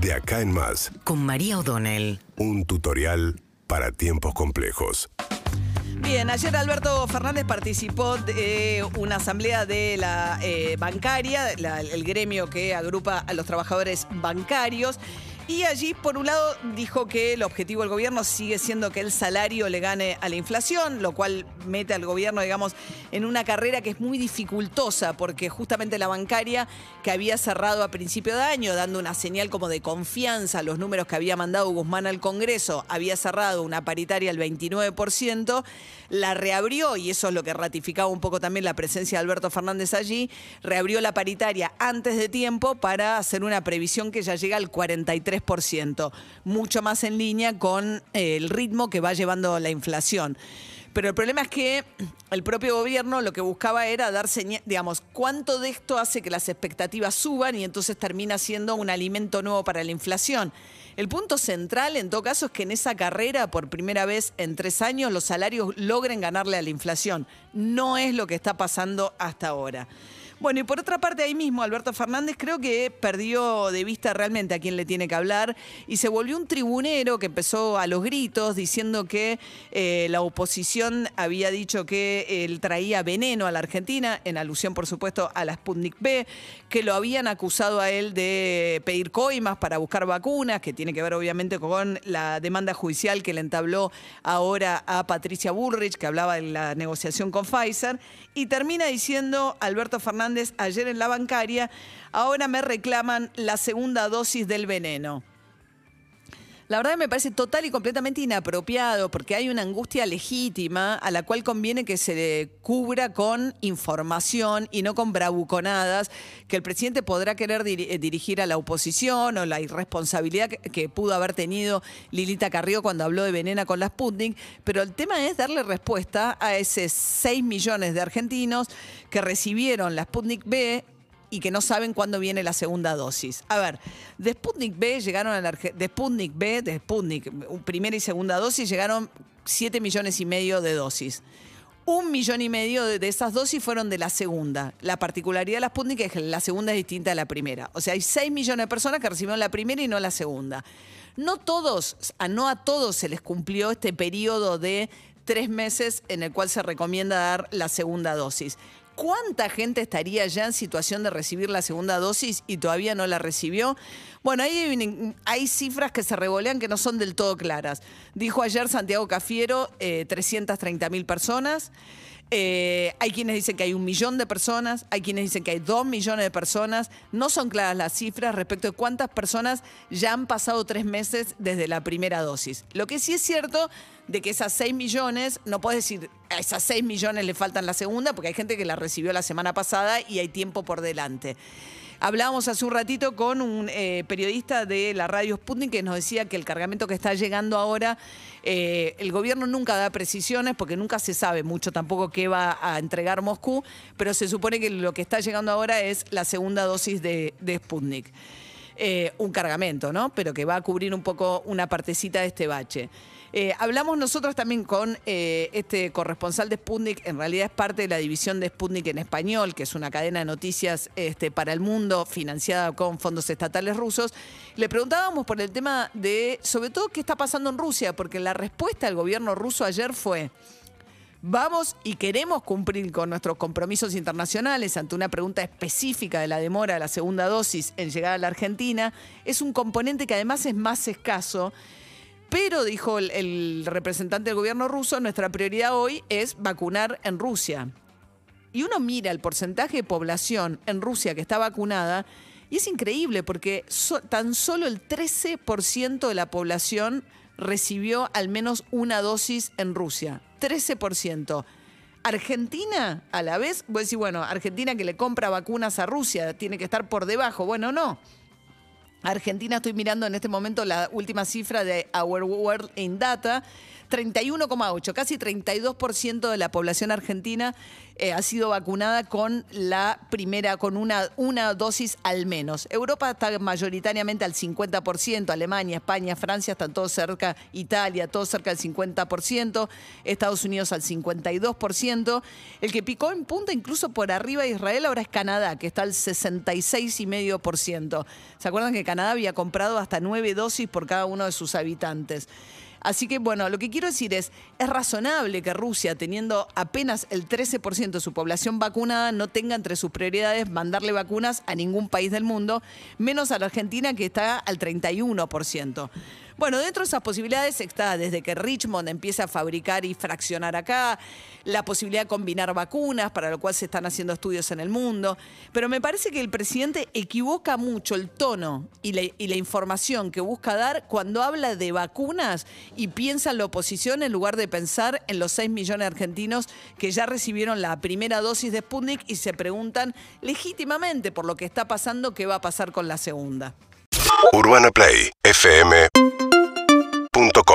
De acá en más, con María O'Donnell. un tutorial para tiempos complejos. Bien, ayer Alberto Fernández participó de una asamblea de la eh, bancaria, la- el gremio que agrupa a los trabajadores bancarios. Y allí, por un lado, dijo que el objetivo del gobierno sigue siendo que el salario le gane a la inflación, lo cual mete al gobierno, digamos, en una carrera que es muy dificultosa, porque justamente la bancaria, que había cerrado a principio de año, dando una señal como de confianza a los números que había mandado Guzmán al Congreso, había cerrado una paritaria al 29%, la reabrió, y eso es lo que ratificaba un poco también la presencia de Alberto Fernández allí, reabrió la paritaria antes de tiempo para hacer una previsión que ya llega al 43%, mucho más en línea con eh, el ritmo que va llevando la inflación. Pero el problema es que el propio gobierno lo que buscaba era dar señal, digamos, cuánto de esto hace que las expectativas suban y entonces termina siendo un alimento nuevo para la inflación. El punto central, en todo caso, es que en esa carrera, por primera vez en tres años, los salarios logren ganarle a la inflación. No es lo que está pasando hasta ahora. Bueno, y por otra parte, ahí mismo, Alberto Fernández creo que perdió de vista realmente a quién le tiene que hablar y se volvió un tribunero que empezó a los gritos diciendo que eh, la oposición había dicho que él traía veneno a la Argentina, en alusión, por supuesto, a la Sputnik B, que lo habían acusado a él de pedir coimas para buscar vacunas, que tiene que ver obviamente con la demanda judicial que le entabló ahora a Patricia Bullrich, que hablaba de la negociación con Pfizer, y termina diciendo Alberto Fernández ayer en la bancaria, ahora me reclaman la segunda dosis del veneno. La verdad me parece total y completamente inapropiado porque hay una angustia legítima a la cual conviene que se cubra con información y no con bravuconadas que el presidente podrá querer eh, dirigir a la oposición o la irresponsabilidad que, pudo haber tenido Lilita Carrió cuando habló de venena con la Sputnik, pero el tema es darle respuesta a esos 6 millones de argentinos que recibieron la Sputnik B y que no saben cuándo viene la segunda dosis. A ver, de Sputnik B llegaron a la de Sputnik B, de Sputnik, primera y segunda dosis, llegaron 7 millones y medio de dosis. Un millón y medio de, esas dosis fueron de la segunda. La particularidad de la Sputnik es que la segunda es distinta a la primera. O sea, hay 6 millones de personas que recibieron la primera y no la segunda. No todos, no a todos se les cumplió este periodo de tres meses en el cual se recomienda dar la segunda dosis. ¿Cuánta gente estaría ya en situación de recibir la segunda dosis y todavía no la recibió? Bueno, hay, hay cifras que se revolean que no son del todo claras. Dijo ayer Santiago Cafiero, eh, 330 mil personas. Eh, hay quienes dicen que hay un millón de personas, hay quienes dicen que hay dos millones de personas. No son claras las cifras respecto de cuántas personas ya han pasado tres meses desde la primera dosis. Lo que sí es cierto de que esas 6 millones, no puedes decir a esas 6 millones le faltan la segunda, porque hay gente que la recibió la semana pasada y hay tiempo por delante. Hablábamos hace un ratito con un eh, periodista de la radio Sputnik que nos decía que el cargamento que está llegando ahora, eh, el gobierno nunca da precisiones porque nunca se sabe mucho tampoco qué va a entregar Moscú, pero se supone que lo que está llegando ahora es la segunda dosis de, de Sputnik. Eh, un cargamento, ¿no? Pero que va a cubrir un poco una partecita de este bache. Eh, hablamos nosotros también con eh, este corresponsal de Sputnik, en realidad es parte de la división de Sputnik en español, que es una cadena de noticias este, para el mundo financiada con fondos estatales rusos. Le preguntábamos por el tema de, sobre todo, qué está pasando en Rusia, porque la respuesta del gobierno ruso ayer fue... Vamos y queremos cumplir con nuestros compromisos internacionales ante una pregunta específica de la demora de la segunda dosis en llegar a la Argentina. Es un componente que además es más escaso. Pero, dijo el, representante del gobierno ruso, nuestra prioridad hoy es vacunar en Rusia. Y uno mira el porcentaje de población en Rusia que está vacunada y es increíble porque tan solo el 13% de la población recibió al menos una dosis en Rusia. 13%. Argentina, a la vez, vos decís, bueno, Argentina que le compra vacunas a Rusia tiene que estar por debajo. Bueno, no. Argentina, estoy mirando en este momento la última cifra de Our World in Data, 31,8, casi 32% de la población argentina eh, ha sido vacunada con la primera, con una, una dosis al menos. Europa está mayoritariamente al 50%, Alemania, España, Francia están todos cerca, Italia, todos cerca del 50%, Estados Unidos al 52%. El que picó en punta incluso por arriba de Israel ahora es Canadá, que está al 66,5%. ¿Se acuerdan que Canadá había comprado hasta nueve dosis por cada uno de sus habitantes? Así que, bueno, lo que quiero decir es, es razonable que Rusia, teniendo apenas el 13% de su población vacunada, no tenga entre sus prioridades mandarle vacunas a ningún país del mundo, menos a la Argentina que está al 31%. Bueno, dentro de esas posibilidades está desde que Richmond empiece a fabricar y fraccionar acá, la posibilidad de combinar vacunas, para lo cual se están haciendo estudios en el mundo. Pero me parece que el presidente equivoca mucho el tono y la, y la información que busca dar cuando habla de vacunas y piensa en la oposición en lugar de pensar en los 6 millones de argentinos que ya recibieron la primera dosis de Sputnik y se preguntan legítimamente por lo que está pasando qué va a pasar con la segunda. www.radioticino.com